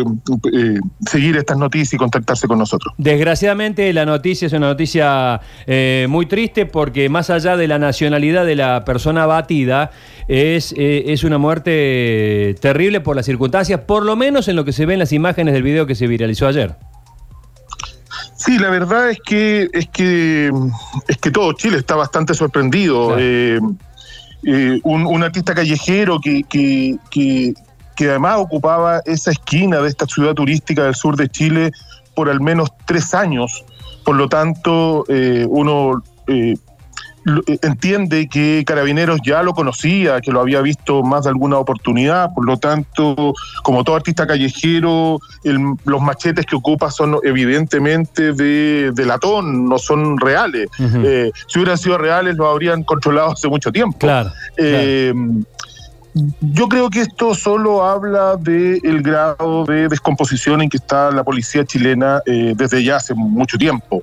eh, seguir estas noticias y contactarse con nosotros. Desgraciadamente la noticia es una noticia eh, muy triste porque más allá de la nacionalidad de la persona abatida, es, eh, es una muerte terrible por las circunstancias, por lo menos en lo que se ve en las imágenes del video que se viralizó ayer. Sí, la verdad es que es que es que todo Chile está bastante sorprendido. Claro. Un, un, artista callejero que, que, que, que además ocupaba esa esquina de esta ciudad turística del sur de Chile por al menos tres años. Por lo tanto, eh, uno eh, entiende que Carabineros ya lo conocía, que lo había visto más de alguna oportunidad, por lo tanto, como todo artista callejero, el, los machetes que ocupa son evidentemente de, de latón, no son reales. Uh -huh. eh, si hubieran sido reales, lo habrían controlado hace mucho tiempo. Claro, eh, claro. Yo creo que esto solo habla del el grado de descomposición en que está la policía chilena eh, desde ya hace mucho tiempo.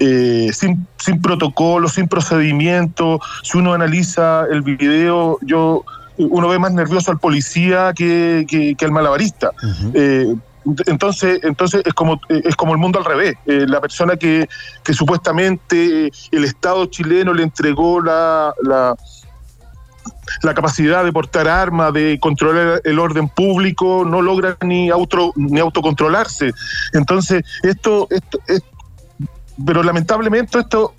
Eh, sin, sin protocolo, sin procedimiento. Si uno analiza el video, yo uno ve más nervioso al policía que, que, que al malabarista. Uh -huh. eh, entonces, entonces es como es como el mundo al revés. Eh, la persona que, que supuestamente el Estado chileno le entregó la, la la capacidad de portar armas, de controlar el orden público, no logra ni auto ni autocontrolarse. Entonces, esto, esto, esto pero lamentablemente esto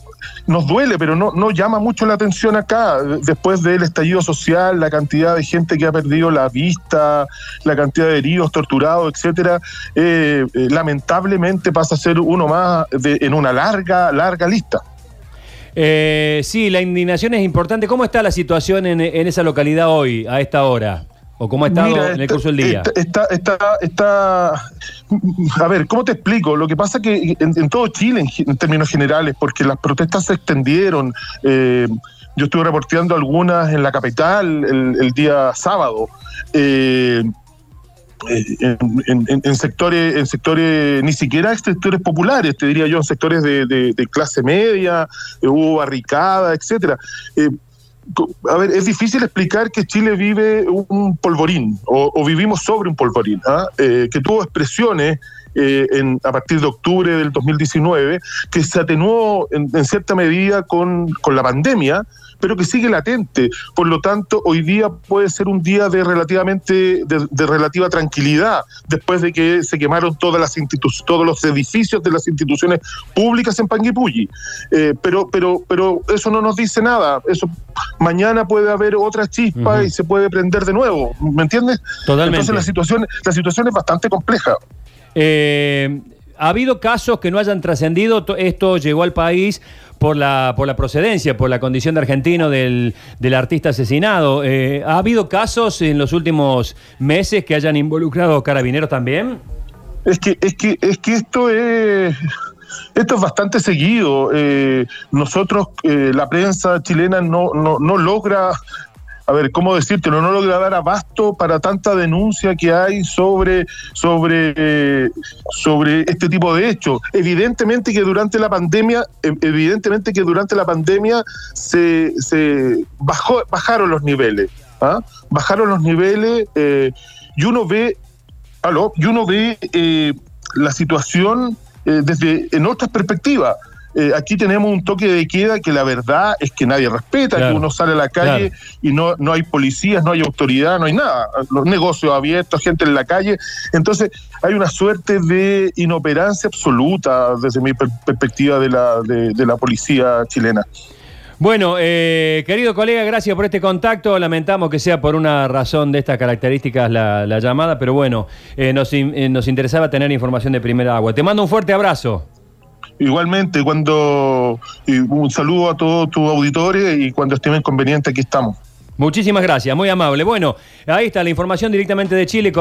nos duele, pero no, no llama mucho la atención acá. Después del estallido social, la cantidad de gente que ha perdido la vista, la cantidad de heridos, torturados, etcétera, eh, eh, lamentablemente pasa a ser uno más de, en una larga, larga lista. Eh, sí, la indignación es importante. ¿Cómo está la situación en, en esa localidad hoy, a esta hora? ¿O cómo ha estado Mira, en el curso del día? Está, está, está, A ver, ¿cómo te explico? Lo que pasa que en, en todo Chile, en, en, términos generales, porque las protestas se extendieron. Eh, yo estuve reporteando algunas en la capital el, el día sábado. Eh, en, en, en, sectores, en sectores, ni siquiera sectores populares, te diría yo, en sectores de, de, de clase media, eh, hubo barricada, etcétera. Eh, a ver, es difícil explicar que Chile vive un polvorín o, o vivimos sobre un polvorín, ¿ah? eh, que tuvo expresiones eh, en, a partir de octubre del 2019 que se atenuó en, en cierta medida con, con la pandemia, pero que sigue latente. Por lo tanto, hoy día puede ser un día de relativamente de, de relativa tranquilidad después de que se quemaron todas las todos los edificios de las instituciones públicas en Panguipulli. Eh, pero, pero, pero eso no nos dice nada. Eso mañana puede haber otra chispa uh -huh. y se puede prender de nuevo. ¿Me entiendes? Totalmente. Entonces la situación, la situación es bastante compleja. Eh, ¿Ha habido casos que no hayan trascendido? Esto llegó al país por la, por la procedencia, por la condición de argentino del, del artista asesinado. Eh, ¿Ha habido casos en los últimos meses que hayan involucrado carabineros también? Es que, es que, es que esto es. Esto es bastante seguido. Eh, nosotros, eh, la prensa chilena, no, no, no logra a ver, ¿cómo decirte? No logra dar abasto para tanta denuncia que hay sobre, sobre, eh, sobre este tipo de hechos. Evidentemente que durante la pandemia, evidentemente que durante la pandemia se, se bajó, bajaron los niveles. ¿ah? Bajaron los niveles eh, y uno ve, aló, y uno ve eh, la situación desde en otras perspectivas eh, aquí tenemos un toque de queda que la verdad es que nadie respeta, claro, que uno sale a la calle claro. y no, no hay policías, no hay autoridad, no hay nada, los negocios abiertos, gente en la calle. Entonces hay una suerte de inoperancia absoluta desde mi per perspectiva de la, de, de la policía chilena. Bueno, eh, querido colega, gracias por este contacto. Lamentamos que sea por una razón de estas características la, la llamada, pero bueno, eh, nos, eh, nos interesaba tener información de primera agua. Te mando un fuerte abrazo. Igualmente, cuando un saludo a todos tus auditores y cuando estimen conveniente, aquí estamos. Muchísimas gracias, muy amable. Bueno, ahí está la información directamente de Chile.